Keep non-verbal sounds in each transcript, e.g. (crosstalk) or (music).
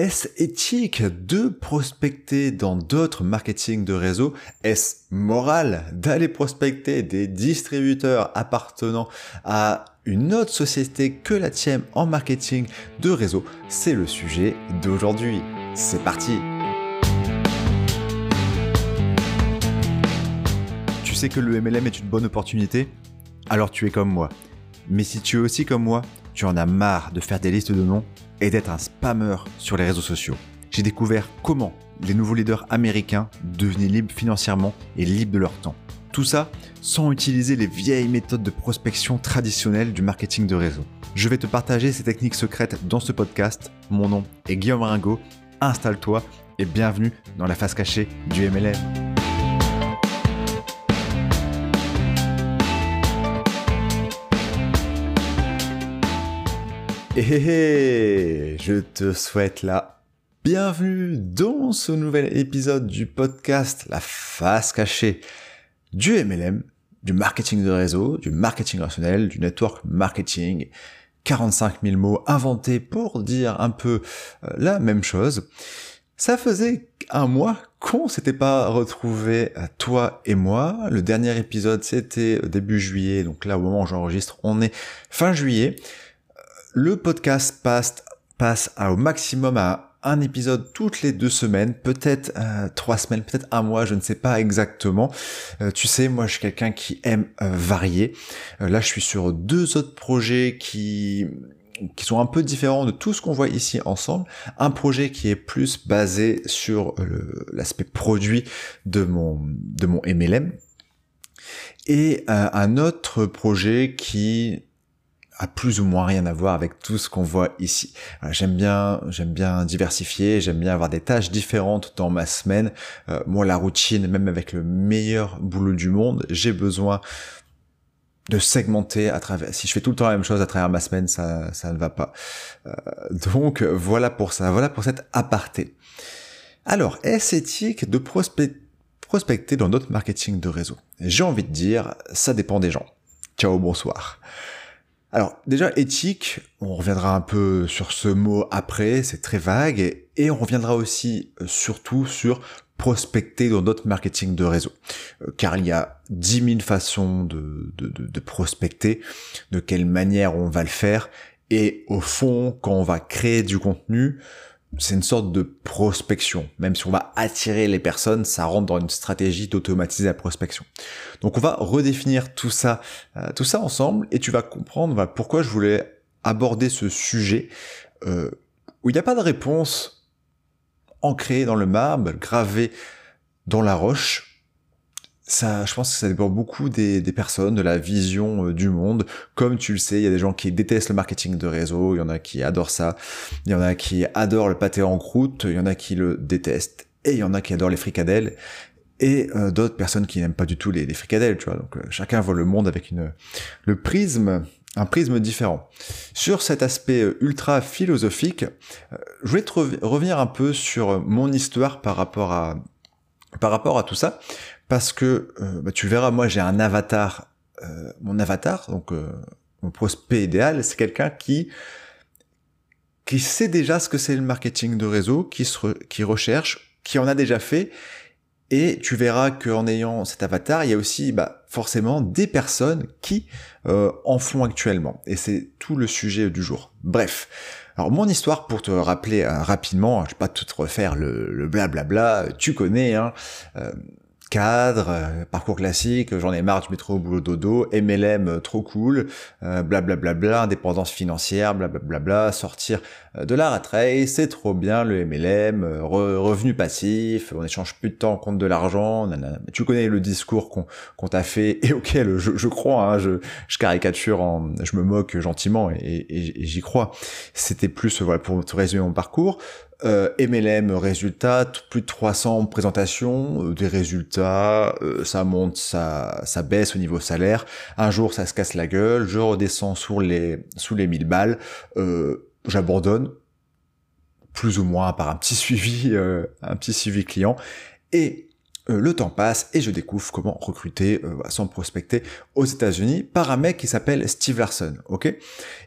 Est-ce éthique de prospecter dans d'autres marketing de réseau Est-ce moral d'aller prospecter des distributeurs appartenant à une autre société que la tienne en marketing de réseau C'est le sujet d'aujourd'hui. C'est parti Tu sais que le MLM est une bonne opportunité? Alors tu es comme moi. Mais si tu es aussi comme moi, tu en as marre de faire des listes de noms et d'être un spammer sur les réseaux sociaux. J'ai découvert comment les nouveaux leaders américains devenaient libres financièrement et libres de leur temps. Tout ça sans utiliser les vieilles méthodes de prospection traditionnelles du marketing de réseau. Je vais te partager ces techniques secrètes dans ce podcast. Mon nom est Guillaume Ringo. Installe-toi et bienvenue dans la face cachée du MLM. Et je te souhaite la bienvenue dans ce nouvel épisode du podcast La face cachée du MLM, du marketing de réseau, du marketing rationnel, du network marketing. 45 000 mots inventés pour dire un peu euh, la même chose. Ça faisait un mois qu'on s'était pas retrouvé euh, toi et moi. Le dernier épisode c'était début juillet, donc là au moment où j'enregistre, on est fin juillet le podcast passe, au maximum à un épisode toutes les deux semaines, peut-être euh, trois semaines, peut-être un mois, je ne sais pas exactement. Euh, tu sais, moi je suis quelqu'un qui aime euh, varier. là, je suis sur deux autres projets qui qui sont un peu différents de tout ce qu'on voit ici ensemble. Un projet qui est plus basé sur l'aspect produit de mon de mon MLM et un autre projet qui a plus ou moins rien à voir avec tout ce qu'on voit ici. J'aime bien, j'aime bien diversifier, j'aime bien avoir des tâches différentes dans ma semaine. Euh, moi, la routine, même avec le meilleur boulot du monde, j'ai besoin de segmenter à travers. Si je fais tout le temps la même chose à travers ma semaine, ça, ça ne va pas. Euh, donc voilà pour ça, voilà pour cette aparté. Alors, est-ce éthique de prospecter dans notre marketing de réseau? J'ai envie de dire, ça dépend des gens. Ciao, bonsoir. Alors déjà éthique, on reviendra un peu sur ce mot après, c'est très vague, et on reviendra aussi euh, surtout sur prospecter dans notre marketing de réseau. Euh, car il y a 10 000 façons de, prospecter, de quelle manière on va le faire, et au fond, quand on va créer du contenu, c'est une sorte de prospection. Même si on va attirer les personnes, ça rentre dans une stratégie d'automatiser la prospection. Donc on va redéfinir tout ça, euh, tout ça ensemble, et tu vas comprendre bah, pourquoi je voulais aborder ce sujet euh, où il n'y a pas de réponse ancrée dans le marbre, gravée dans la roche, ça, je pense que ça dépend beaucoup des, des personnes, de la vision euh, du monde. Comme tu le sais, il y a des gens qui détestent le marketing de réseau, il y en a qui adorent ça, il y en a qui adorent le pâté en croûte, il y en a qui le détestent, et il y en a qui adorent les fricadelles, et euh, d'autres personnes qui n'aiment pas du tout les, les fricadelles, tu vois. Donc euh, chacun voit le monde avec une le prisme un prisme différent. Sur cet aspect ultra philosophique, je voulais te revenir un peu sur mon histoire par rapport à par rapport à tout ça, parce que euh, bah, tu verras, moi j'ai un avatar, euh, mon avatar, donc euh, mon prospect idéal, c'est quelqu'un qui qui sait déjà ce que c'est le marketing de réseau, qui se qui recherche, qui en a déjà fait, et tu verras qu'en ayant cet avatar, il y a aussi bah, forcément des personnes qui en font actuellement, et c'est tout le sujet du jour. Bref. Alors mon histoire, pour te rappeler rapidement, je vais pas tout refaire le blablabla, tu connais, hein, cadre, euh, parcours classique, j'en ai marre du métro au boulot dodo, MLM euh, trop cool, blablabla, bla, bla, indépendance financière, blablabla, bla, sortir euh, de la rat race, c'est trop bien le MLM, revenu passif, on échange plus de temps contre de l'argent, tu connais le discours qu'on t'a fait et auquel je, je crois, hein, je, je, caricature, en, je me moque gentiment et, et, j'y crois. C'était plus voilà pour résumer mon parcours. Euh, MLM résultat, plus de 300 présentations, euh, des résultats, euh, ça monte, ça, ça baisse au niveau salaire. Un jour, ça se casse la gueule, je redescends sous les, sous les 1000 balles, euh, j'abandonne, plus ou moins par un petit suivi, (laughs) un petit suivi client, et le temps passe et je découvre comment recruter sans prospecter aux États-Unis par un mec qui s'appelle Steve Larson, ok?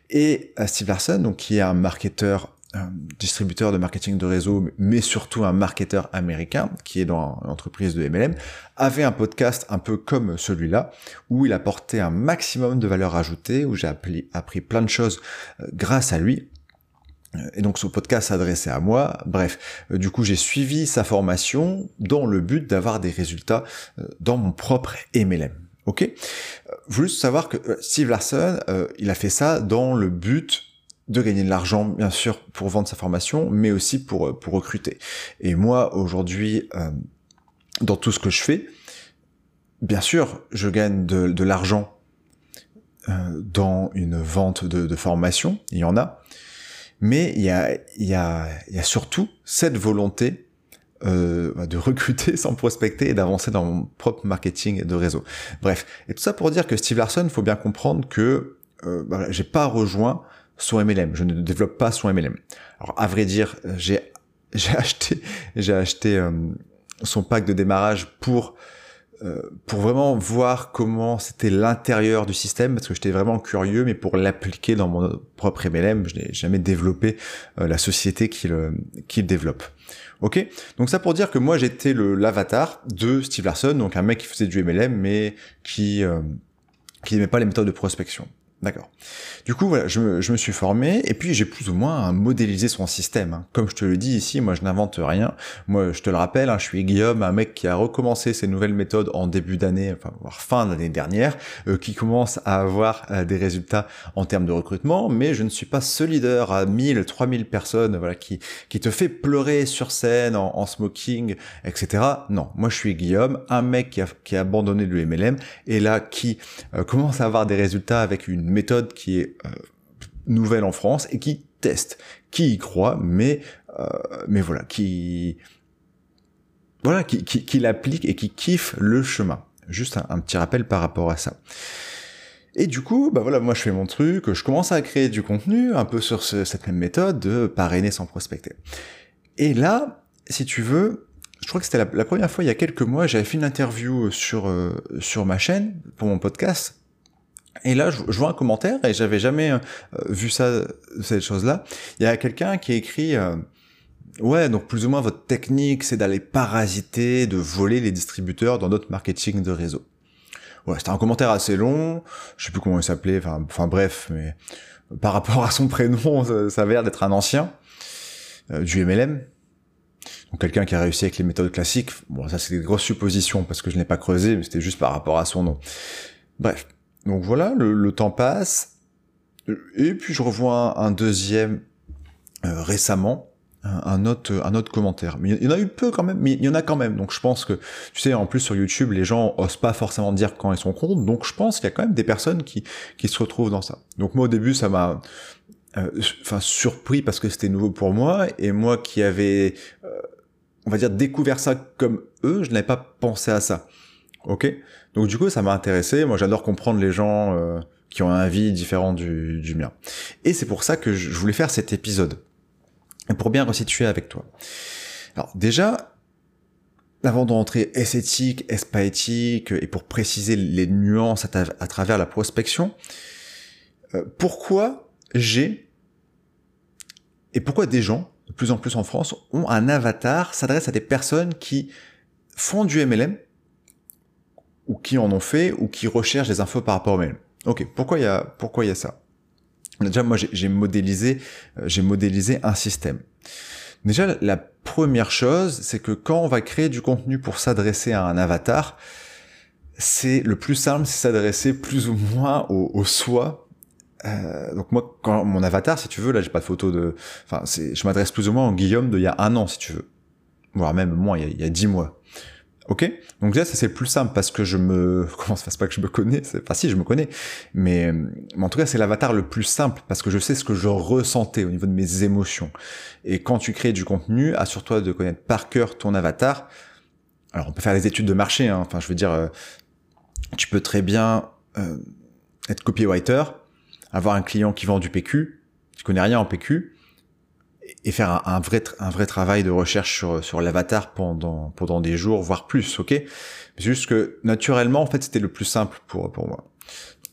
Et Steve Larson, donc qui est un marketeur un distributeur de marketing de réseau, mais surtout un marketeur américain qui est dans l'entreprise de MLM, avait un podcast un peu comme celui-là, où il apportait un maximum de valeur ajoutée, où j'ai appris, appris plein de choses euh, grâce à lui. Et donc ce podcast s'adressait à moi. Bref, euh, du coup j'ai suivi sa formation dans le but d'avoir des résultats euh, dans mon propre MLM. Ok? Vous juste savoir que Steve Larson, il a fait ça dans le but de gagner de l'argent, bien sûr, pour vendre sa formation, mais aussi pour, euh, pour recruter. Et moi, aujourd'hui, euh, dans tout ce que je fais, bien sûr, je gagne de, de l'argent euh, dans une vente de, de, formation, il y en a, mais il y a, y a, y a surtout cette volonté euh, de recruter (laughs) sans prospecter et d'avancer dans mon propre marketing de réseau. Bref, et tout ça pour dire que Steve Larson, faut bien comprendre que euh, bah, j'ai pas rejoint son MLM. Je ne développe pas son MLM. Alors à vrai dire, j'ai (laughs) j'ai acheté acheté euh, son pack de démarrage pour euh, pour vraiment voir comment c'était l'intérieur du système parce que j'étais vraiment curieux mais pour l'appliquer dans mon propre MLM je n'ai jamais développé euh, la société qui le développe. Ok? Donc ça pour dire que moi j'étais l'avatar de Steve Larson donc un mec qui faisait du MLM mais qui qui n'aimait pas les méthodes de prospection D'accord. Du coup, voilà, je me, je me, suis formé et puis j'ai plus ou moins modélisé son système. Hein. Comme je te le dis ici, moi je n'invente rien. Moi, je te le rappelle, hein, je suis Guillaume, un mec qui a recommencé ses nouvelles méthodes en début d'année, enfin voire fin d'année dernière, euh, qui commence à avoir euh, des résultats en termes de recrutement. Mais je ne suis pas ce leader à 1000, 3000 personnes, voilà, qui te fait pleurer sur scène en, smoking, etc. Non, moi je suis Guillaume, un mec qui a, qui abandonné le MLM et là qui euh, commence à avoir des résultats avec une méthode qui est euh, nouvelle en France et qui teste, qui y croit, mais euh, mais voilà, qui voilà, qui, qui, l'applique et qui kiffe le chemin. Juste un, petit rappel par rapport à ça. Et du coup, bah voilà, moi je fais mon truc, je commence à créer du contenu un peu sur cette même méthode de parrainer sans prospecter. Et là, si tu veux, je crois que c'était la, première fois il y a quelques mois, j'avais fait une interview sur euh, sur ma chaîne pour mon podcast et là, je, vois un commentaire et j'avais jamais euh, vu ça, cette chose-là. Il y a quelqu'un qui a écrit, euh, ouais, donc plus ou moins votre technique, c'est d'aller parasiter, de voler les distributeurs dans notre marketing de réseau. Ouais, c'était un commentaire assez long. Je sais plus comment il s'appelait. Enfin, bref, mais par rapport à son prénom, ça, ça avait l'air d'être un ancien euh, du MLM. Donc quelqu'un qui a réussi avec les méthodes classiques. Bon, ça c'est des grosses suppositions parce que je n'ai pas creusé, mais c'était juste par rapport à son nom. Bref. Donc voilà, le, temps passe. Et puis je revois un, deuxième euh, récemment, un, autre, un autre commentaire. Mais il y en a eu peu quand même, mais il y en a quand même. Donc je pense que, tu sais, en plus sur YouTube, les gens osent pas forcément dire quand ils sont contre. Donc je pense qu'il y a quand même des personnes qui, qui se retrouvent dans ça. Donc moi au début, ça m'a... Euh, enfin surpris parce que c'était nouveau pour moi et moi qui avais euh, on va dire découvert ça comme eux je n'avais pas pensé à ça Ok Donc du coup, ça m'a intéressé. Moi, j'adore comprendre les gens euh, qui ont un avis différent du, du mien. Et c'est pour ça que je voulais faire cet épisode. Pour bien resituer avec toi. Alors déjà, avant d'entrer est-ce éthique, est-ce pas éthique, et pour préciser les nuances à, travers la prospection, euh, pourquoi j'ai, et pourquoi des gens, de plus en plus en France, ont un avatar, s'adressent à des personnes qui font du MLM, ou qui en ont fait, ou qui recherchent des infos par rapport au mail. Ok, pourquoi il y a, pourquoi il y a ça? Déjà, moi, j'ai modélisé, euh, j'ai modélisé un système. Déjà, la première chose, c'est que quand on va créer du contenu pour s'adresser à un avatar, c'est le plus simple, c'est s'adresser plus ou moins au, au soi. Euh, donc moi, quand mon avatar, si tu veux, là, j'ai pas de photo de, enfin, je m'adresse plus ou moins au Guillaume d'il y a un an, si tu veux, voire même moins, il il y a dix mois. Ok, donc là ça c'est plus simple parce que je me (laughs) comment ça se pas que je me connais, enfin si je me connais, mais, mais en tout cas c'est l'avatar le plus simple parce que je sais ce que je ressentais au niveau de mes émotions. Et quand tu crées du contenu, assure-toi de connaître par cœur ton avatar. Alors on peut faire des études de marché, hein. enfin je veux dire, euh, tu peux très bien euh, être copywriter, avoir un client qui vend du PQ, tu connais rien en PQ, et faire un, vrai un vrai travail de recherche sur sur l'avatar pendant pendant des jours voire plus ok? Juste que naturellement en fait c'était le plus simple pour pour moi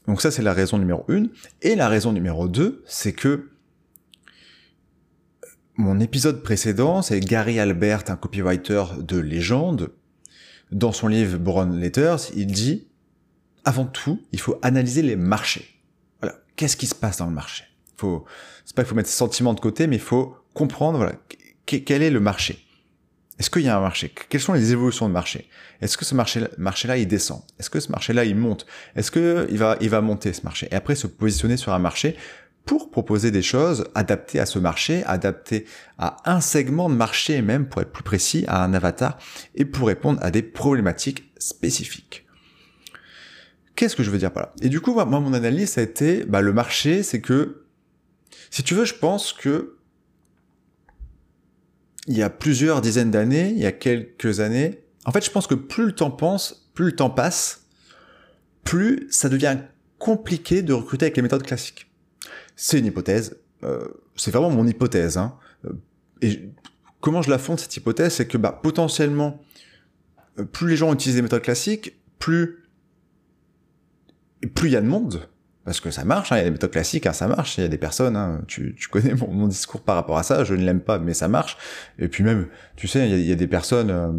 donc ça c'est la raison numéro une et la raison numéro deux c'est que mon épisode précédent, c'est Gary Albert, un copywriter de légende. Dans son livre Brown Letters, il dit, avant tout, il faut analyser les marchés. Voilà. Qu'est-ce qui se passe dans le marché? Faut, c'est pas qu'il faut mettre ses sentiments de côté, mais il faut comprendre, voilà, quel est le marché? Est-ce qu'il y a un marché? Quelles sont les évolutions de marché? Est-ce que ce marché-là, il descend? Est-ce que ce marché-là, il monte? Est-ce que il va, il va monter ce marché? Et après, se positionner sur un marché pour proposer des choses adaptées à ce marché, adaptées à un segment de marché, même pour être plus précis, à un avatar, et pour répondre à des problématiques spécifiques. Qu'est-ce que je veux dire par là? Et du coup, moi, mon analyse, a été, bah, le marché, c'est que, si tu veux, je pense que il y a plusieurs dizaines d'années, il y a quelques années, en fait, je pense que plus le temps pense, plus le temps passe, plus ça devient compliqué de recruter avec les méthodes classiques. C'est une hypothèse. Euh, c'est vraiment mon hypothèse. Hein. Euh, et comment je la fonde cette hypothèse, c'est que bah, potentiellement, euh, plus les gens utilisent les méthodes classiques, plus plus il y a de monde, parce que ça marche, hein, il y a des méthodes classiques, hein, ça marche, il y a des personnes, hein, tu, connais mon, discours par rapport à ça, je ne l'aime pas, mais ça marche. Et puis même, tu sais, il y a, des personnes, euh,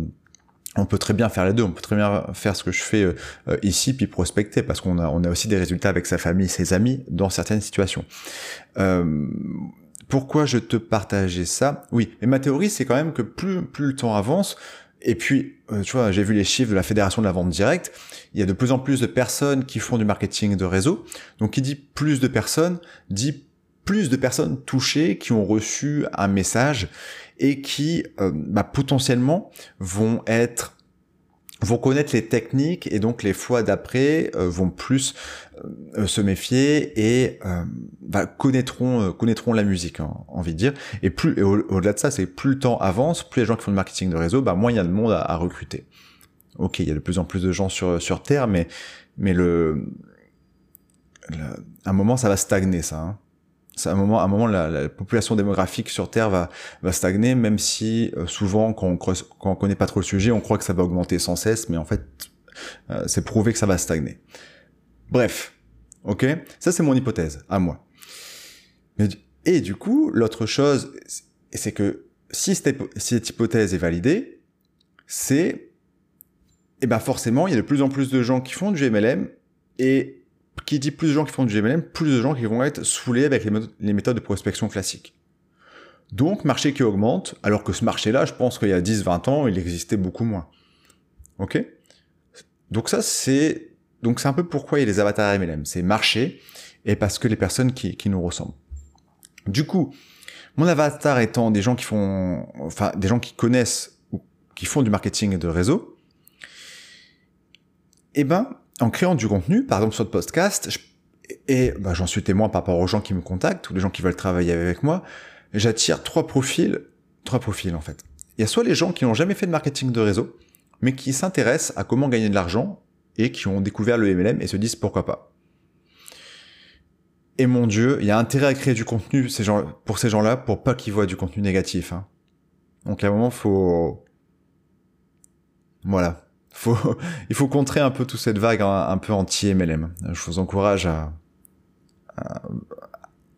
on peut très bien faire les deux, on peut très bien faire ce que je fais euh, ici, puis prospecter, parce qu'on a, aussi des résultats avec sa famille, ses amis, dans certaines situations. Euh, pourquoi je te partageais ça? Oui, mais ma théorie, c'est quand même que plus le temps avance, et puis, euh, tu vois, j'ai vu les chiffres de la Fédération de la vente directe. Il y a de plus en plus de personnes qui font du marketing de réseau. Donc, qui dit plus de personnes, dit plus de personnes touchées qui ont reçu un message et qui euh, bah, potentiellement vont être vont connaître les techniques et donc les fois d'après euh, vont plus euh, se méfier et euh, bah, connaîtront connaîtront la musique hein, envie de dire. Et plus au-delà de ça c'est plus le temps avance plus les gens qui font du marketing de réseau bah moins il y a de monde à, recruter. Ok il y a de plus en plus de gens sur sur terre mais mais le, à un moment ça va stagner ça hein à un moment, à un moment la, population démographique sur Terre va, va stagner, même si euh, souvent, quand on, quand on connaît pas trop le sujet, on croit que ça va augmenter sans cesse, mais en fait, euh, c'est prouvé que ça va stagner. Bref, ok? Ça, c'est mon hypothèse, à moi. Et du coup, l'autre chose, c'est que si cette, si cette hypothèse est validée, c'est, eh ben forcément, il y a de plus en plus de gens qui font du MLM et qui dit plus de gens qui font du MLM, plus de gens qui vont être saoulés avec les, méthodes de prospection classiques. Donc, marché qui augmente, alors que ce marché-là, je pense qu'il y a 10-20 ans, il existait beaucoup moins. Ok? Donc ça, c'est donc c'est un peu pourquoi il y a les avatars MLM. C'est marché, et parce que les personnes qui, qui nous ressemblent. Du coup, mon avatar étant des gens qui font, enfin, des gens qui connaissent ou qui font du marketing de réseau, eh ben, en créant du contenu, par exemple sur le podcast, et bah, j'en suis témoin par rapport aux gens qui me contactent ou les gens qui veulent travailler avec moi, j'attire trois profils, trois profils en fait. Il y a soit les gens qui n'ont jamais fait de marketing de réseau, mais qui s'intéressent à comment gagner de l'argent et qui ont découvert le MLM et se disent pourquoi pas. Et mon Dieu, il y a intérêt à créer du contenu pour ces gens-là pour pas qu'ils voient du contenu négatif. Hein. Donc à un moment, faut... Voilà (laughs) il faut contrer un peu toute cette vague un, peu anti-MLM. Je vous encourage à,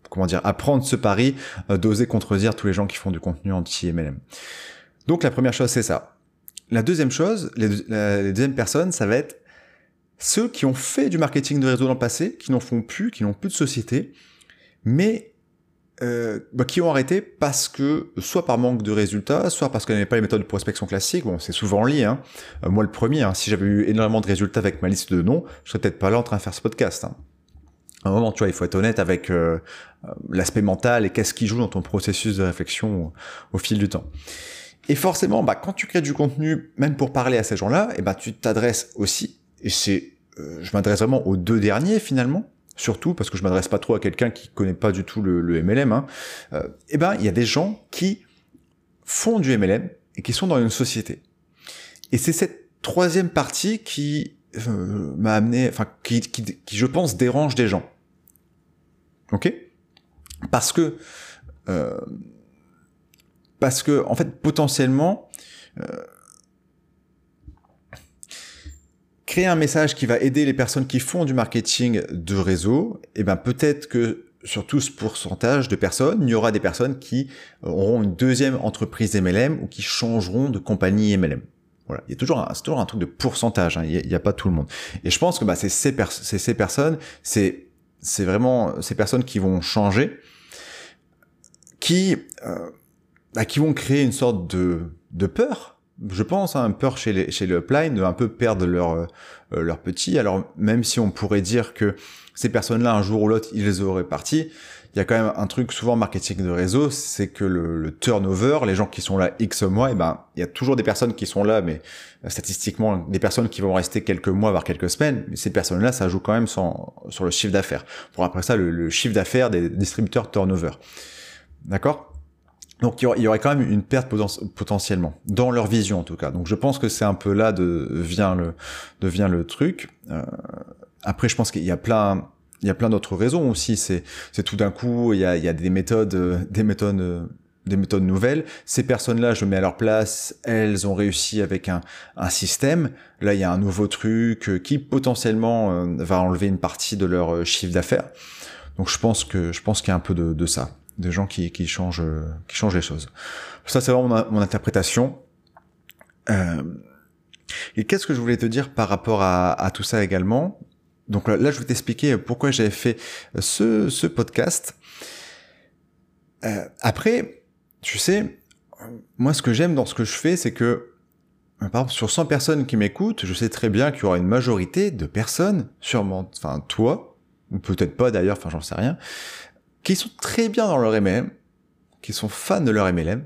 comment dire, à prendre ce pari, euh, d'oser contredire tous les gens qui font du contenu anti-MLM. Donc la première chose, c'est ça. La deuxième chose, les, les deuxièmes personnes, ça va être ceux qui ont fait du marketing de réseau dans le passé, qui n'en font plus, qui n'ont plus de société, mais euh, bah, qui ont arrêté parce que, soit par manque de résultats, soit parce qu'elles n'avaient pas les méthodes de prospection classiques. Bon, c'est souvent lié. Hein. Euh, moi, le premier, hein, si j'avais eu énormément de résultats avec ma liste de noms, je serais peut-être pas là en train de faire ce podcast. Hein. À un moment, tu vois, il faut être honnête avec euh, l'aspect mental et qu'est-ce qui joue dans ton processus de réflexion au, fil du temps. Et forcément, bah, quand tu crées du contenu, même pour parler à ces gens-là, et bah, tu t'adresses aussi, et c'est, je m'adresse vraiment aux deux derniers finalement, surtout parce que je m'adresse pas trop à quelqu'un qui connaît pas du tout le, MLM, hein, euh, eh ben il y a des gens qui font du MLM et qui sont dans une société. Et c'est cette troisième partie qui euh, m'a amené, enfin qui, qui, je pense dérange des gens. Ok? Parce que euh, parce que en fait potentiellement créer un message qui va aider les personnes qui font du marketing de réseau, eh ben peut-être que sur tout ce pourcentage de personnes, il y aura des personnes qui auront une deuxième entreprise MLM ou qui changeront de compagnie MLM. Voilà, il y a toujours un, c'est toujours un truc de pourcentage. Hein. Il n'y a, pas tout le monde. Et je pense que bah, c'est ces, ces personnes, c'est c'est vraiment ces personnes qui vont changer, qui euh, bah, qui vont créer une sorte de de peur. Je pense, hein, peur chez les chez le upline de un peu perdre leur euh, leur petit. Alors même si on pourrait dire que ces personnes-là, un jour ou l'autre, ils les auraient partis, il y a quand même un truc souvent marketing de réseau, c'est que le, turnover, les gens qui sont là X mois, et eh ben il y a toujours des personnes qui sont là, mais euh, statistiquement des personnes qui vont rester quelques mois voire quelques semaines. Mais ces personnes-là, ça joue quand même sur, sur le chiffre d'affaires. Pour après ça, le, chiffre d'affaires des distributeurs turnover. D'accord? Donc il y aurait quand même une perte potentiellement dans leur vision en tout cas. Donc je pense que c'est un peu là de vient le devient le truc. Euh, après je pense qu'il y a plein il y a plein d'autres raisons aussi. C'est, tout d'un coup, il y a, il y a des méthodes, euh, des méthodes, euh, des méthodes nouvelles. Ces personnes-là, je mets à leur place, elles ont réussi avec un, un système. Là, il y a un nouveau truc euh, qui potentiellement va enlever une partie de leur chiffre d'affaires. Donc, je pense que, je pense qu'il y a un peu de, de ça, des gens qui, qui changent, qui changent les choses. Ça, c'est vraiment mon, mon interprétation. Euh, et qu'est-ce que je voulais te dire par rapport à, à tout ça également? Donc là, je vais t'expliquer pourquoi j'avais fait ce, ce podcast. Euh, après, tu sais, moi, ce que j'aime dans ce que je fais, c'est que, par exemple, sur 100 personnes qui m'écoutent, je sais très bien qu'il y aura une majorité de personnes, sûrement, enfin, toi, ou peut-être pas d'ailleurs, enfin, j'en sais rien, qui sont très bien dans leur MLM, qui sont fans de leur MLM,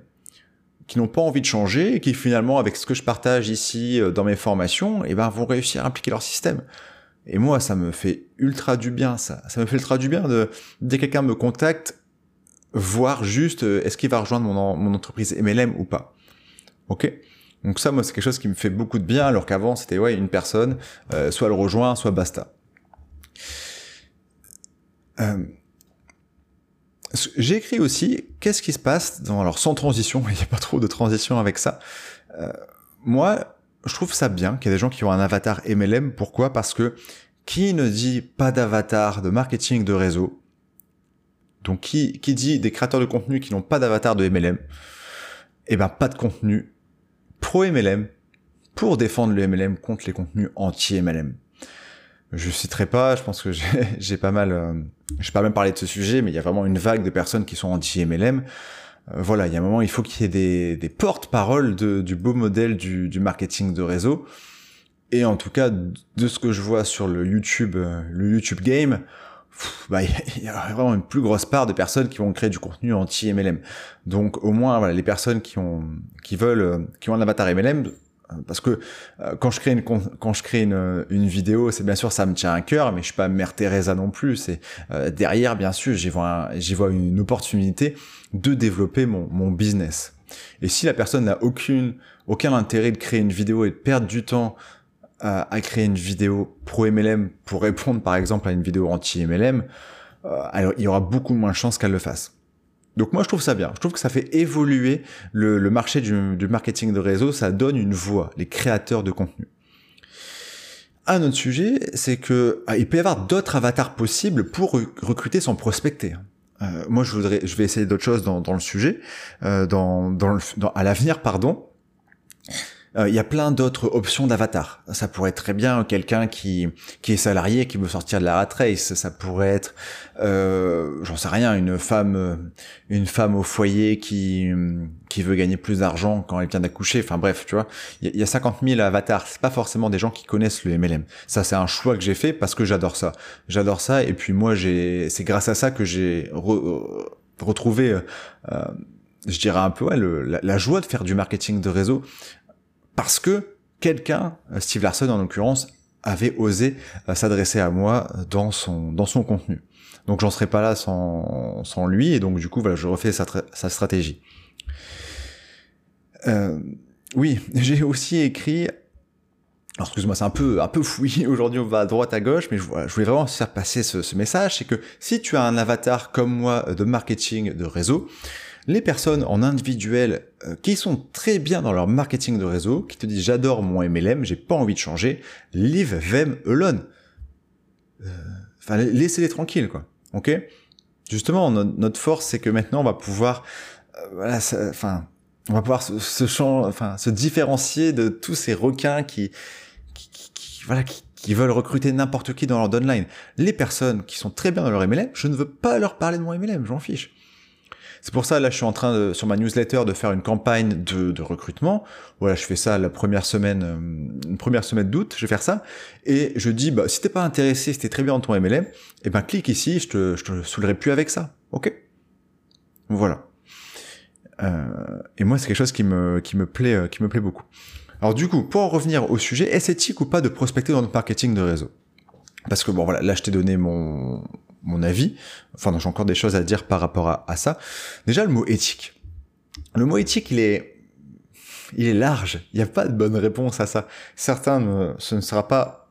qui n'ont pas envie de changer et qui finalement, avec ce que je partage ici euh, dans mes formations, eh ben, vont réussir à impliquer leur système. Et moi, ça me fait ultra du bien, ça. Ça me fait ultra du bien de, dès que quelqu'un me contacte, voir juste, euh, est-ce qu'il va rejoindre mon, mon entreprise MLM ou pas. Ok? Donc ça, moi, c'est quelque chose qui me fait beaucoup de bien, alors qu'avant, c'était, ouais, une personne, euh, soit elle rejoint, soit basta. Euh, j'ai écrit aussi, qu'est-ce qui se passe dans, alors sans transition, (laughs) il n'y a pas trop de transition avec ça. Euh, moi, je trouve ça bien qu'il y ait des gens qui ont un avatar MLM. Pourquoi? Parce que qui ne dit pas d'avatar de marketing de réseau? Donc qui, qui dit des créateurs de contenu qui n'ont pas d'avatar de MLM Eh ben pas de contenu pro MLM pour défendre le MLM contre les contenus anti MLM. Je citerai pas, je pense que j'ai (laughs) pas mal, euh, j'ai pas même parlé de ce sujet, mais il y a vraiment une vague de personnes qui sont anti MLM. Euh, voilà, il y a un moment, il faut qu'il y ait des, des porte-paroles du beau modèle du, du, marketing de réseau. Et en tout cas, de ce que je vois sur le YouTube, euh, le YouTube game, bah, (laughs) il y a vraiment une plus grosse part de personnes qui vont créer du contenu anti-MLM. Donc au moins, voilà, les personnes qui ont, qui veulent, qui ont un avatar MLM parce que euh, quand je crée une quand je crée une, une vidéo, c'est bien sûr ça me tient à cœur, mais je suis pas Mère Teresa non plus. C'est euh, derrière, bien sûr, j'y vois j'y vois une opportunité de développer mon, mon business. Et si la personne n'a aucune aucun intérêt de créer une vidéo et de perdre du temps à, à créer une vidéo pro MLM pour répondre par exemple à une vidéo anti MLM, euh, alors il y aura beaucoup moins de chances qu'elle le fasse. Donc moi je trouve ça bien. Je trouve que ça fait évoluer le, marché du, marketing de réseau, ça donne une voix, les créateurs de contenu. Un autre sujet, c'est que ah, il peut y avoir d'autres avatars possibles pour recruter sans prospecter. Euh, moi je voudrais, je vais essayer d'autres choses dans, le sujet, euh, dans, dans, à l'avenir pardon. Euh, il y a plein d'autres options d'avatar. Ça pourrait être très bien quelqu'un qui qui est salarié, qui veut sortir de la rat race. Ça pourrait être, euh, j'en sais rien, une femme, une femme au foyer qui qui veut gagner plus d'argent quand elle vient d'accoucher. Enfin bref, tu vois, il y, a 50 000 avatars. C'est pas forcément des gens qui connaissent le MLM. Ça, c'est un choix que j'ai fait parce que j'adore ça. J'adore ça. Et puis moi, j'ai, c'est grâce à ça que j'ai retrouvé. Euh, je dirais un peu ouais, la, la, joie de faire du marketing de réseau parce que quelqu'un, euh, Steve Larson en l'occurrence, avait osé euh, s'adresser à moi dans son dans son contenu. Donc j'en serais pas là sans, sans lui et donc du coup voilà je refais sa, stratégie. Euh, oui, (laughs) j'ai aussi écrit. Alors excuse-moi, c'est un peu un peu fouillé (laughs) aujourd'hui, on va à droite à gauche, mais je, voulais vraiment faire passer ce message, c'est que si tu as un avatar comme moi de marketing de réseau, les personnes en individuel euh, qui sont très bien dans leur marketing de réseau, qui te disent j'adore mon MLM, j'ai pas envie de changer, leave them alone. Euh, enfin, laissez-les tranquilles, quoi. Ok? Justement, notre force, c'est que maintenant, on va pouvoir, euh, voilà, enfin, on va pouvoir se, enfin, se différencier de tous ces requins qui, qui, qui, voilà, qui, qui veulent recruter n'importe qui dans leur downline. Les personnes qui sont très bien dans leur MLM, je ne veux pas leur parler de mon MLM, j'en fiche. C'est pour ça, là, je suis en train sur ma newsletter de faire une campagne de, de recrutement. Voilà, je fais ça la première semaine, euh, une première semaine d'août, je vais faire ça. Et je dis, bah, si t'es pas intéressé, si t'es très bien dans ton MLM, eh ben, clique ici, je te, je te saoulerai plus avec ça. Ok? Voilà. Euh, et moi, c'est quelque chose qui me, qui me plaît, euh, qui me plaît beaucoup. Alors du coup, pour en revenir au sujet, est-ce éthique ou pas de prospecter dans le marketing de réseau? Parce que bon, voilà, là, je t'ai donné mon, mon avis. Enfin, j'ai encore des choses à dire par rapport à, ça. Déjà, le mot éthique. Le mot éthique, il est, il est large. Il n'y a pas de bonne réponse à ça. Certains, ce ne sera pas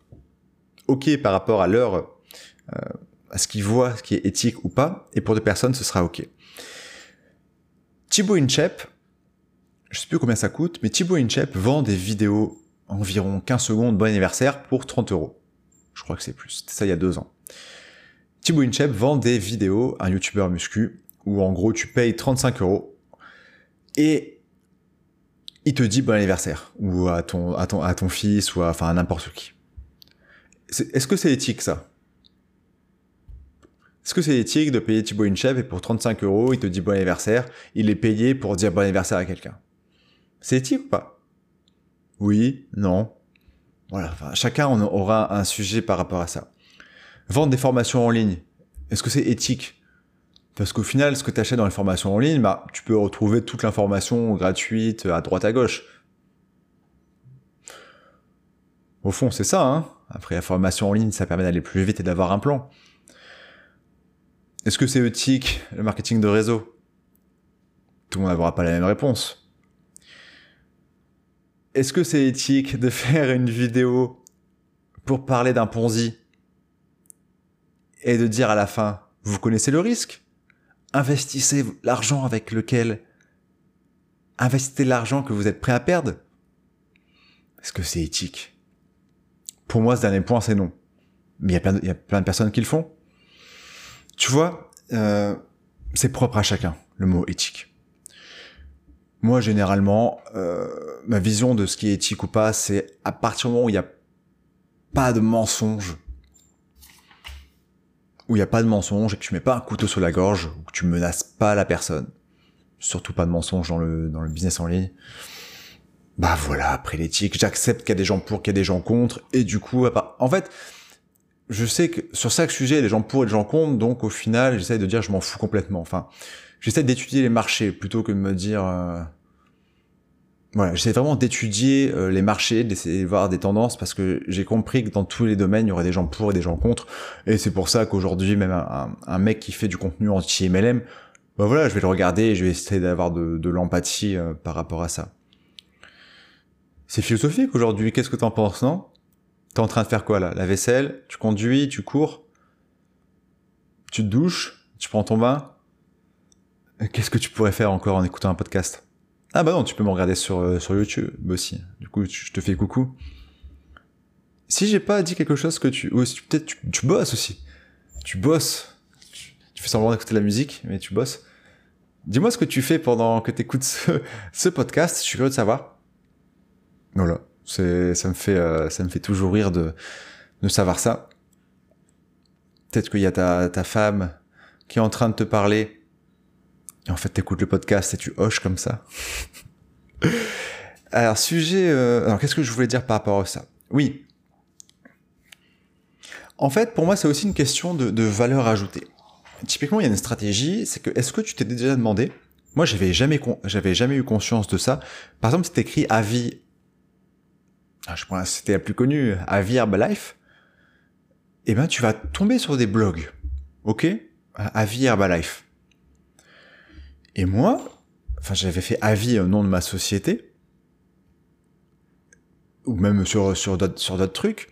ok par rapport à leur, euh, à ce qu'ils voient, ce qui est éthique ou pas. Et pour des personnes, ce sera ok. Thibaut Inchep, je sais plus combien ça coûte, mais Thibaut Inchep vend des vidéos environ 15 secondes bon anniversaire pour 30 euros. Je crois que c'est plus. C'était ça il y a deux ans. Thibaut Inchep vend des vidéos à un youtubeur muscu où en gros tu payes 35 euros et il te dit bon anniversaire ou à ton, fils ou à, enfin n'importe qui. Est-ce que c'est éthique ça? Est-ce que c'est éthique de payer Thibaut Inchep et pour 35 euros il te dit bon anniversaire, il est payé pour dire bon anniversaire à quelqu'un? C'est éthique ou pas? Oui, non. Voilà, chacun aura un sujet par rapport à ça. Vendre des formations en ligne, est-ce que c'est éthique? Parce qu'au final, ce que tu achètes dans les formations en ligne, bah, tu peux retrouver toute l'information gratuite à droite à gauche. Au fond, c'est ça. Hein Après, la formation en ligne, ça permet d'aller plus vite et d'avoir un plan. Est-ce que c'est éthique, le marketing de réseau? Tout le monde n'aura pas la même réponse. Est-ce que c'est éthique de (laughs) faire une vidéo pour parler d'un Ponzi? Et de dire à la fin, vous connaissez le risque Investissez l'argent avec lequel Investissez l'argent que vous êtes prêt à perdre Est-ce que c'est éthique Pour moi, ce dernier point, c'est non. Mais il y, a plein de, y a de personnes qui le font. Tu vois, euh, c'est propre à chacun, le mot éthique. Moi, généralement, euh, ma vision de ce qui est éthique ou pas, c'est à partir du moment où il n'y a pas de mensonge, où il n'y a pas de mensonge et que tu mets pas un couteau sur la gorge, ou que tu menaces pas la personne. Surtout pas de mensonge dans le, dans le business en ligne. Bah voilà, après l'éthique, j'accepte qu'il y a des gens pour, qu'il y a des gens contre, et du coup, en fait, je sais que sur chaque sujet, il y a des gens pour et des gens contre, donc au final, j'essaie de dire je m'en fous complètement. Enfin, j'essaie d'étudier les marchés plutôt que de me dire, euh, voilà, j'essaie vraiment d'étudier euh, les marchés, d'essayer de voir des tendances parce que j'ai compris que dans tous les domaines, il y aurait des gens pour et des gens contre. Et c'est pour ça qu'aujourd'hui, même un, mec qui fait du contenu anti-MLM, bah voilà, je vais le regarder et je vais essayer d'avoir de, l'empathie euh, par rapport à ça. C'est philosophique aujourd'hui. Qu'est-ce que t'en penses, non? T'es en train de faire quoi là? La vaisselle? Tu conduis? Tu cours? Tu te douches? Tu prends ton bain? Qu'est-ce que tu pourrais faire encore en écoutant un podcast? Ah bah non, tu peux me regarder sur, euh, sur YouTube aussi. Du coup, je te fais coucou. Si j'ai pas dit quelque chose que tu... Ou peut-être tu, tu, bosses aussi. Tu bosses. Tu, fais semblant d'écouter la musique, mais tu bosses. Dis-moi ce que tu fais pendant que tu écoutes ce, (laughs) ce, podcast. Je suis curieux de savoir. Voilà. C'est, ça me fait, euh, ça me fait toujours rire de, de savoir ça. Peut-être qu'il y a ta, ta femme qui est en train de te parler et en fait, t'écoutes le podcast et tu hoches comme ça. (laughs) alors, sujet... Euh, alors, qu'est-ce que je voulais dire par rapport à ça? Oui. En fait, pour moi, c'est aussi une question de, valeur ajoutée. Typiquement, il y a une stratégie, c'est que est-ce que tu t'es déjà demandé? Moi, j'avais jamais, j'avais jamais eu conscience de ça. Par exemple, c'est écrit avis... Ah, je pense c'était la plus connue, avis Herbalife. Eh ben, tu vas tomber sur des blogs. Ok? Avis Herbalife et moi, enfin, j'avais fait avis au nom de ma société, ou même sur, sur d'autres, sur d'autres trucs,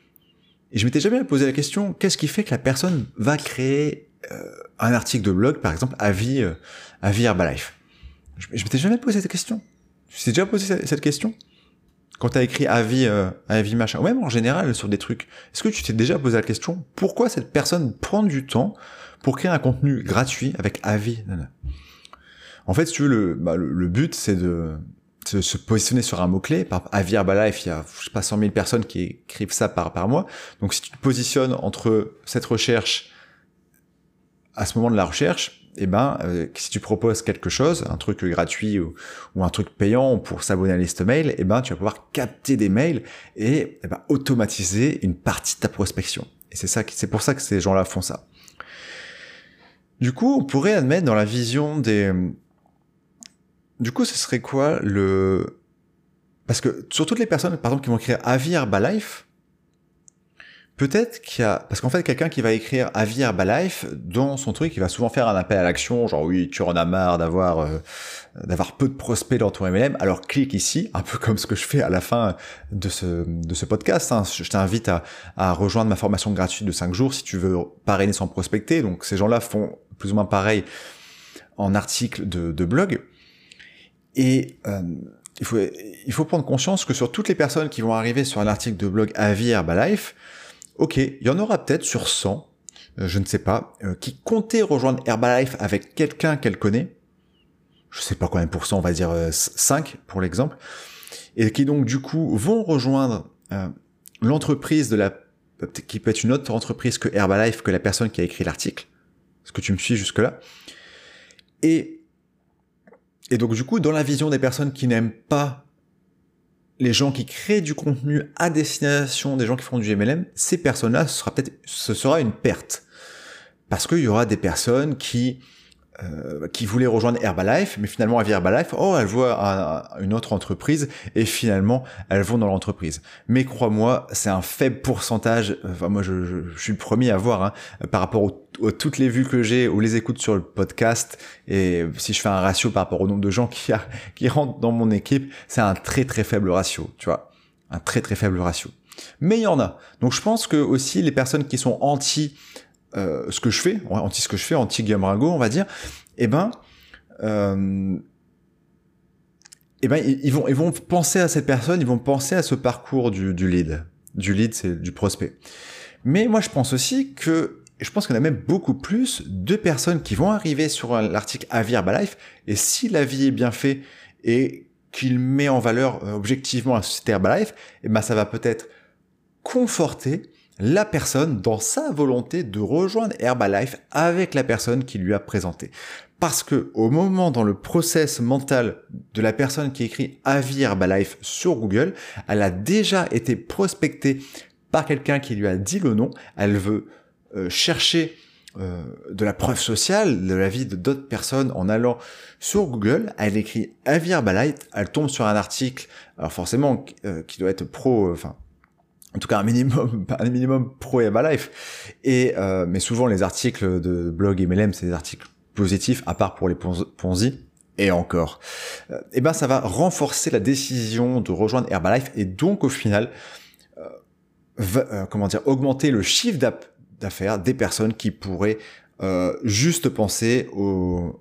et je m'étais jamais posé la question, qu'est-ce qui fait que la personne va créer euh, un article de blog, par exemple, avis, euh, avis Herbalife? Je, je m'étais jamais posé cette question. Tu t'es déjà posé cette question? quand tu as écrit avis, euh, avis machin, ou même en général sur des trucs, est-ce que tu t'es déjà posé la question pourquoi cette personne prend du temps pour créer un contenu gratuit avec avis? En fait, si tu veux, le, bah, le, but c'est de, se positionner sur un mot-clé. Par avis Herbalife, il y a, je sais pas, 100 000 personnes qui écrivent ça par, par mois. Donc si tu te positionnes entre cette recherche à ce moment de la recherche, eh ben, euh, si tu proposes quelque chose, un truc gratuit ou, un truc payant pour s'abonner à liste mail, eh ben, tu vas pouvoir capter des mails et eh ben, automatiser une partie de ta prospection. Et c'est ça, c'est pour ça que ces gens-là font ça. Du coup, on pourrait admettre dans la vision des, du coup, ce serait quoi le, parce que sur toutes les personnes, par exemple, qui vont écrire avis Herbalife, Peut-être qu'il y a, parce qu'en fait, quelqu'un qui va écrire Avis Herbalife, dans son truc, il va souvent faire un appel à l'action, genre oui, tu en as marre d'avoir, euh, d'avoir peu de prospects dans ton MLM, alors clique ici, un peu comme ce que je fais à la fin de ce, de ce podcast. Hein. Je t'invite à, à rejoindre ma formation gratuite de 5 jours si tu veux parrainer sans prospecter. Donc ces gens-là font plus ou moins pareil en article de, de blog. Et euh, il, faut, il faut prendre conscience que sur toutes les personnes qui vont arriver sur un article de blog Avis Herbalife, ok, il y en aura peut-être sur 100, euh, je ne sais pas, euh, qui comptaient rejoindre Herbalife avec quelqu'un qu'elle connaît, je sais pas combien de pourcents, on va dire 5 euh, pour l'exemple, et qui donc du coup vont rejoindre l'entreprise de la qui peut être une autre entreprise que Herbalife, que la personne qui a écrit l'article. Est-ce que tu me suis jusque-là? Et et donc du coup, dans la vision des personnes qui n'aiment pas les gens qui créent du contenu à destination des gens qui font du MLM, ces personnes-là, ce sera peut-être, ce sera une perte. Parce qu'il y aura des personnes qui, euh, qui voulaient rejoindre Herbalife, mais finalement, à Herbalife, oh, elles voient une autre entreprise, et finalement, elles vont dans l'entreprise. Mais crois-moi, c'est un faible pourcentage, enfin, moi, je, je, suis le premier à voir, hein, par rapport aux, toutes les vues que j'ai ou les écoutes sur le podcast, et si je fais un ratio par rapport au nombre de gens qui, a, qui rentrent dans mon équipe, c'est un très très faible ratio, tu vois. Un très très faible ratio. Mais il y en a. Donc je pense que aussi les personnes qui sont anti euh, ce que je fais, anti ce que je fais, anti Ringo, on va dire, eh ben, euh, eh ben, ils vont, ils vont penser à cette personne, ils vont penser à ce parcours du, du lead. Du lead, c'est du prospect. Mais moi, je pense aussi que, je pense qu'on a même beaucoup plus de personnes qui vont arriver sur l'article Avi Herbalife, et si l'avis est bien fait et qu'il met en valeur euh, objectivement la société Herbalife, eh ben, ça va peut-être conforter la personne dans sa volonté de rejoindre Herbalife avec la personne qui lui a présenté. Parce que au moment dans le process mental de la personne qui écrit avis Herbalife sur Google, elle a déjà été prospectée par quelqu'un qui lui a dit le nom. Elle veut euh, chercher euh, de la preuve sociale, de la vie de d'autres personnes en allant sur Google. Elle écrit avis Herbalife, elle tombe sur un article, alors forcément euh, qui doit être pro, enfin en tout cas un minimum, (laughs) un minimum pro Herbalife. Et euh, mais souvent les articles de blog MLM, c'est des articles positifs, à part pour les Ponzi. Et encore, euh, eh ben ça va renforcer la décision de rejoindre Herbalife et donc au final, euh, va, comment dire, augmenter le chiffre d'affaires des personnes qui pourraient juste penser au,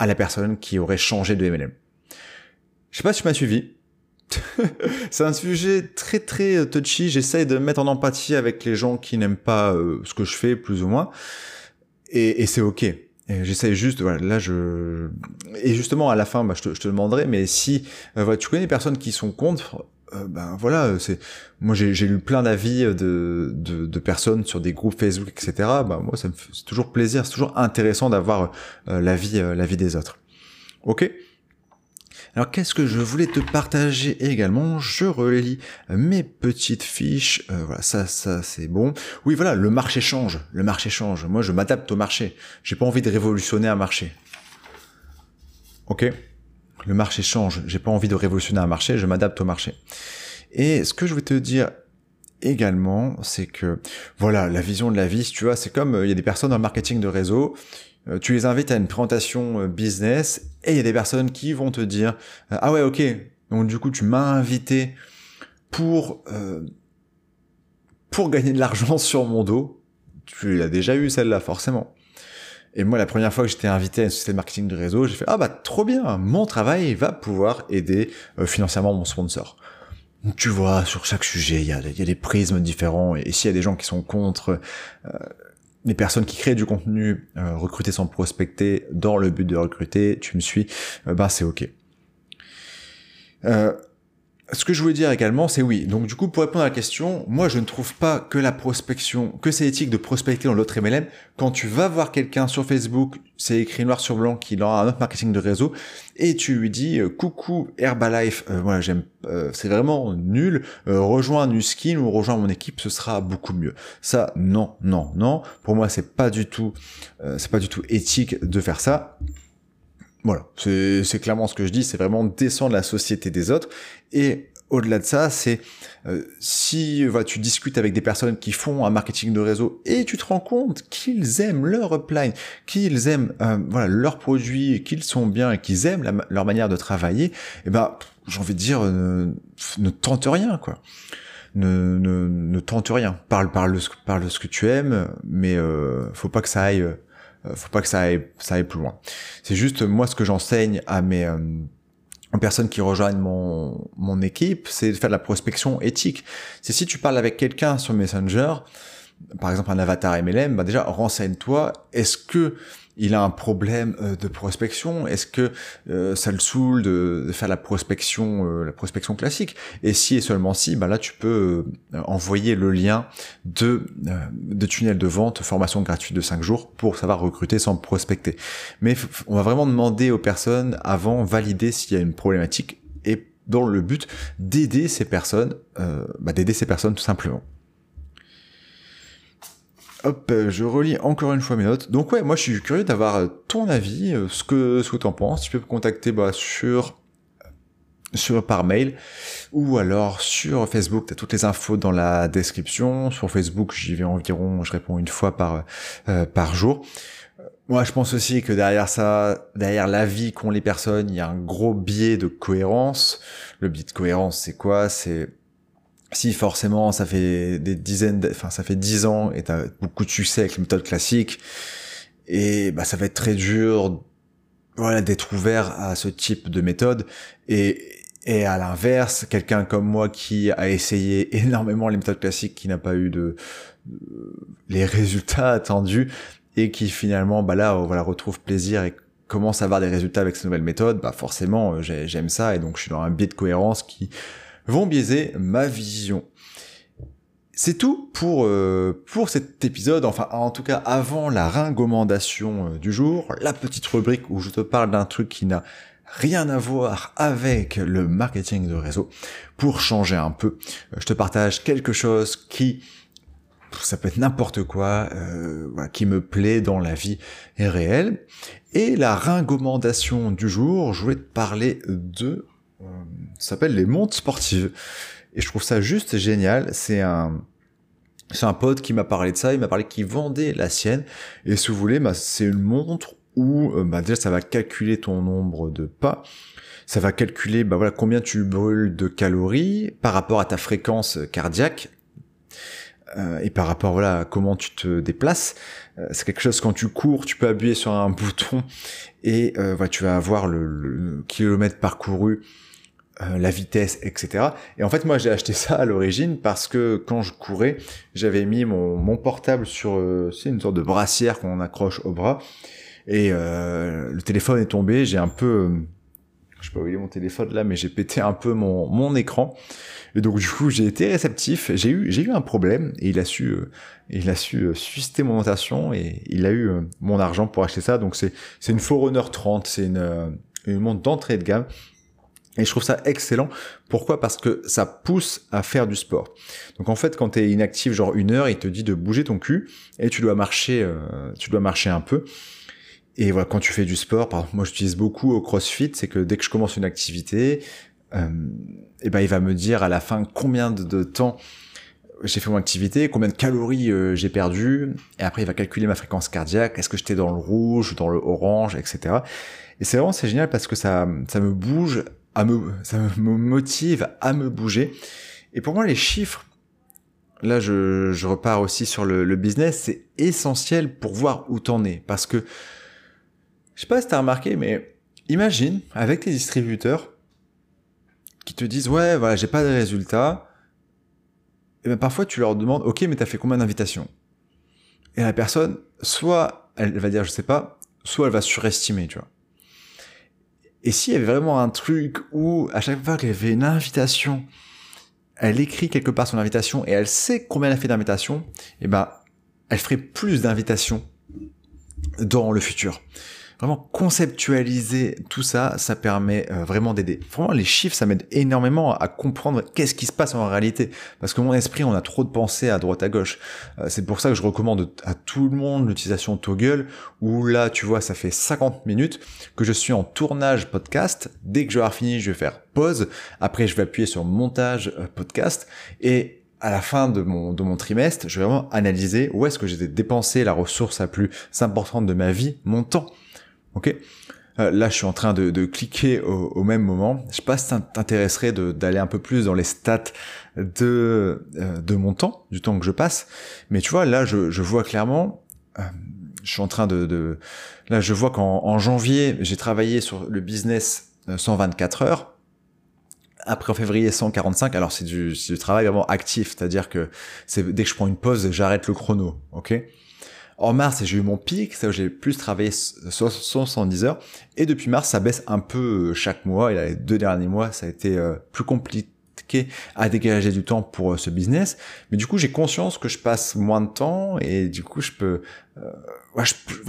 à la personne qui aurait changé de MLM. Je sais pas si tu m'as suivi, (laughs) c'est un sujet très très touchy. J'essaye de mettre en empathie avec les gens qui n'aiment pas euh, ce que je fais, plus ou moins. Et, et c'est ok. J'essaye juste, voilà, là je... Et justement, à la fin, bah, je, te, je te demanderai, mais si euh, voilà, tu connais des personnes qui sont contre, euh, ben voilà, c'est... Moi j'ai lu plein d'avis de, de, de, personnes sur des groupes Facebook, etc. Ben, moi, ça me fait toujours plaisir, c'est toujours intéressant d'avoir l'avis l'avis des autres. Ok? Alors qu'est-ce que je voulais te partager également? Je relis mes petites fiches. Euh, voilà, ça, ça c'est bon. Oui, voilà, le marché change. Le marché change. Moi, je m'adapte au marché. J'ai pas envie de révolutionner un marché. Ok? Le marché change. J'ai pas envie de révolutionner un marché. Je m'adapte au marché. Et ce que je vais te dire également, c'est que voilà, la vision de la vie, tu vois, c'est comme euh, il y a des personnes dans le marketing de réseau, tu les invites à une présentation euh, business et il y a des personnes qui vont te dire euh, ah ouais ok. Donc du coup tu m'as invité pour pour gagner de l'argent (laughs) sur mon dos. Tu l'as déjà eu celle-là forcément. Et moi la première fois que j'étais invité à une société de marketing de réseau j'ai fait ah bah trop bien. Mon travail va pouvoir aider financièrement mon sponsor. Tu vois, sur chaque sujet, il y a, y a, des prismes différents, et, s'il y a des gens qui sont contre euh, les personnes qui créent du contenu euh, recruter sans prospecter dans le but de recruter, tu me suis, euh, bah c'est ok. Euh, ce que je voulais dire également, c'est oui. Donc du coup, pour répondre à la question, moi je ne trouve pas que la prospection, que c'est éthique de prospecter dans l'autre MLM. Quand tu vas voir quelqu'un sur Facebook, c'est écrit noir sur blanc qu'il a un autre marketing de réseau, et tu lui dis euh, coucou Herbalife, euh, voilà j'aime, euh, c'est vraiment nul. rejoins Nuskin ou rejoins mon équipe, ce sera beaucoup mieux. Ça, non, non, non. Pour moi, c'est pas du tout, c'est pas du tout éthique de faire ça. Voilà, c'est clairement ce que je dis, c'est vraiment descendre la société des autres. Et au-delà de ça, c'est euh, si voilà, tu discutes avec des personnes qui font un marketing de réseau et tu te rends compte qu'ils aiment leur upline, qu'ils aiment euh, voilà leurs produits, qu'ils sont bien et qu'ils aiment leur manière de travailler, eh ben j'ai envie de dire euh, ne, tente rien quoi. Ne, ne, ne, tente rien. Parle, parle, parle de ce que tu aimes, mais euh, faut pas que ça aille euh, faut pas que ça aille, ça aille plus loin. C'est juste moi ce que j'enseigne à mes euh, personnes qui rejoignent mon, mon équipe, c'est de faire de la prospection éthique. C'est si tu parles avec quelqu'un sur Messenger, par exemple un avatar MLM, bah déjà renseigne-toi, est-ce que il a un problème euh, de prospection Est-ce que euh, ça le saoule de, faire la prospection, euh, la prospection classique? Et si et seulement si, bah là tu peux envoyer le lien de de tunnel de vente, formation gratuite de 5 jours pour savoir recruter sans prospecter. Mais on va vraiment demander aux personnes avant valider s'il y a une problématique et dans le but d'aider ces personnes, bah, d'aider ces personnes tout simplement. Hop, euh, je relis encore une fois mes notes. Donc ouais, moi je suis curieux d'avoir euh, ton avis, euh, ce que ce que t'en penses. Tu peux me contacter bah, sur sur par mail ou alors sur Facebook. T'as toutes les infos dans la description. Sur Facebook, j'y vais environ, je réponds une fois par par jour. Moi, je pense aussi que derrière ça, derrière l'avis qu'ont les personnes, il y a un gros biais de cohérence. Le biais de cohérence, c'est quoi? C'est si forcément ça fait des dizaines, enfin ça fait dix ans et t'as beaucoup de succès avec les méthodes classiques, et bah ça va être très dur, voilà, d'être ouvert à ce type de méthode. Et et à l'inverse, quelqu'un comme moi qui a essayé (laughs) énormément les méthodes classiques, qui n'a pas eu de, les résultats attendus et qui finalement, bah là, voilà, retrouve plaisir et commence à avoir des résultats avec ces nouvelles méthodes, bah forcément, j'aime ça et donc je suis dans un biais de cohérence qui vont biaiser ma vision. C'est tout pour, euh, pour cet épisode, enfin en tout cas avant la ringomandation euh, du jour, la petite rubrique où je te parle d'un truc qui n'a rien à voir avec le marketing de réseau. Pour changer un peu, euh, je te partage quelque chose qui, ça peut être n'importe quoi, qui me plaît dans la vie réelle. Et la ringomandation du jour, je voulais te parler de euh, s'appelle les montres sportives. Et je trouve ça juste génial. C'est un, c'est un pote qui m'a parlé de ça. Il m'a parlé qu'il vendait la sienne. Et si vous voulez, bah, c'est une montre où euh, bah, déjà ça va calculer ton nombre de pas. Ça va calculer bah, voilà, combien tu brûles de calories par rapport à ta fréquence cardiaque euh, et par rapport voilà à comment tu te déplaces. c'est quelque chose quand tu cours, tu peux appuyer sur un (laughs) bouton et voilà, tu vas avoir le, le kilomètre parcouru euh, la vitesse, etc. Et en fait, moi, j'ai acheté ça à l'origine parce que quand je courais, j'avais mis mon, mon portable sur, euh, c'est une sorte de brassière qu'on accroche au bras, et euh, le téléphone est tombé. J'ai un peu, je sais pas où il est mon téléphone là, mais j'ai pété un peu mon, mon écran. Et donc du coup, j'ai été réceptif. J'ai eu, j'ai eu un problème et il a su, il a su susciter mon attention et il a eu mon argent pour acheter ça. Donc c'est, c'est une Forerunner 30, c'est une, une montre d'entrée de gamme et je trouve ça excellent. Pourquoi? Parce que ça pousse à faire du sport. Donc en fait, quand tu es inactif, genre une heure, il te dit de bouger ton cul et tu dois marcher, euh, tu dois marcher un peu. Et voilà, quand tu fais du sport, par exemple, moi j'utilise beaucoup au CrossFit, c'est que dès que je commence une activité, euh, et ben il va me dire à la fin combien de, temps j'ai fait mon activité, combien de calories euh, j'ai perdu, et après il va calculer ma fréquence cardiaque, est-ce que j'étais dans le rouge, dans le orange, etc. Et c'est vraiment c'est génial parce que ça ça me bouge à me, ça me motive à me bouger. Et pour moi, les chiffres, là, je, je repars aussi sur le, le business, c'est essentiel pour voir où t'en es. Parce que, je sais pas si t'as remarqué, mais imagine, avec tes distributeurs, qui te disent ouais, voilà, j'ai pas de résultats, et bien parfois tu leur demandes ok, mais t'as fait combien d'invitations? Et la personne, soit elle va dire je sais pas, soit elle va surestimer, tu vois. Et s'il y avait vraiment un truc où à chaque fois qu'elle avait une invitation, elle écrit quelque part son invitation et elle sait combien elle a fait d'invitations, et ben elle ferait plus d'invitations dans le futur vraiment conceptualiser tout ça, ça permet euh, vraiment d'aider. Vraiment, les chiffres, ça m'aide énormément à comprendre qu'est-ce qui se passe en réalité. Parce que mon esprit, on a trop de pensées à droite à gauche. Euh, c'est pour ça que je recommande à tout le monde l'utilisation de Toggle, où là, tu vois, ça fait 50 minutes que je suis en tournage podcast. Dès que je vais avoir fini, je vais faire pause. Après, je vais appuyer sur montage euh, podcast. Et à la fin de mon, de mon trimestre, je vais vraiment analyser où est-ce que j'ai dépensé la ressource la plus importante de ma vie, mon temps. Ok euh, Là, je suis en train de, cliquer au, même moment. Je sais pas si ça t'intéresserait d'aller un peu plus dans les stats de, euh, de mon temps, du temps que je passe. Mais tu vois, là, je, je vois clairement, euh, je suis en train de... là, je vois qu'en janvier, j'ai travaillé sur le business 124 heures. Après en février 145, alors c'est du, du travail vraiment actif, c'est-à-dire que c'est dès que je prends une pause, j'arrête le chrono, ok en mars, j'ai eu mon pic, où j'ai plus travaillé 70 heures. Et depuis mars, ça baisse un peu euh, chaque mois. Et les deux derniers mois, ça a été euh, plus compliqué à dégager du temps pour euh, ce business. Mais du coup, j'ai conscience que je passe moins de temps et du coup, je peux...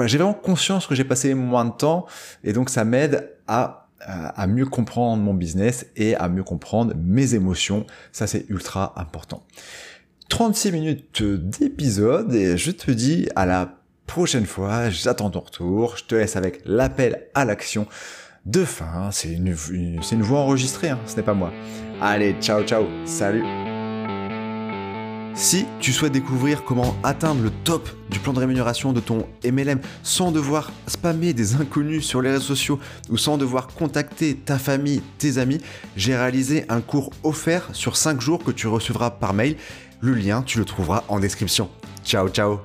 j'ai vraiment conscience que j'ai passé moins de temps et donc ça m'aide à à mieux comprendre mon business et à mieux comprendre mes émotions. Ça, c'est ultra important. 36 minutes d'épisode et je te dis à la prochaine fois, j'attends ton retour, je te laisse avec l'appel à l'action de fin, c'est une, voix enregistrée, hein, ce n'est pas moi. Allez, ciao ciao, salut. Si tu souhaites découvrir comment atteindre le top du plan de rémunération de ton MLM sans devoir spammer des inconnus sur les réseaux sociaux ou sans devoir contacter ta famille, tes amis, j'ai réalisé un cours offert sur 5 jours que tu recevras par mail le lien, tu le trouveras en description. Ciao, ciao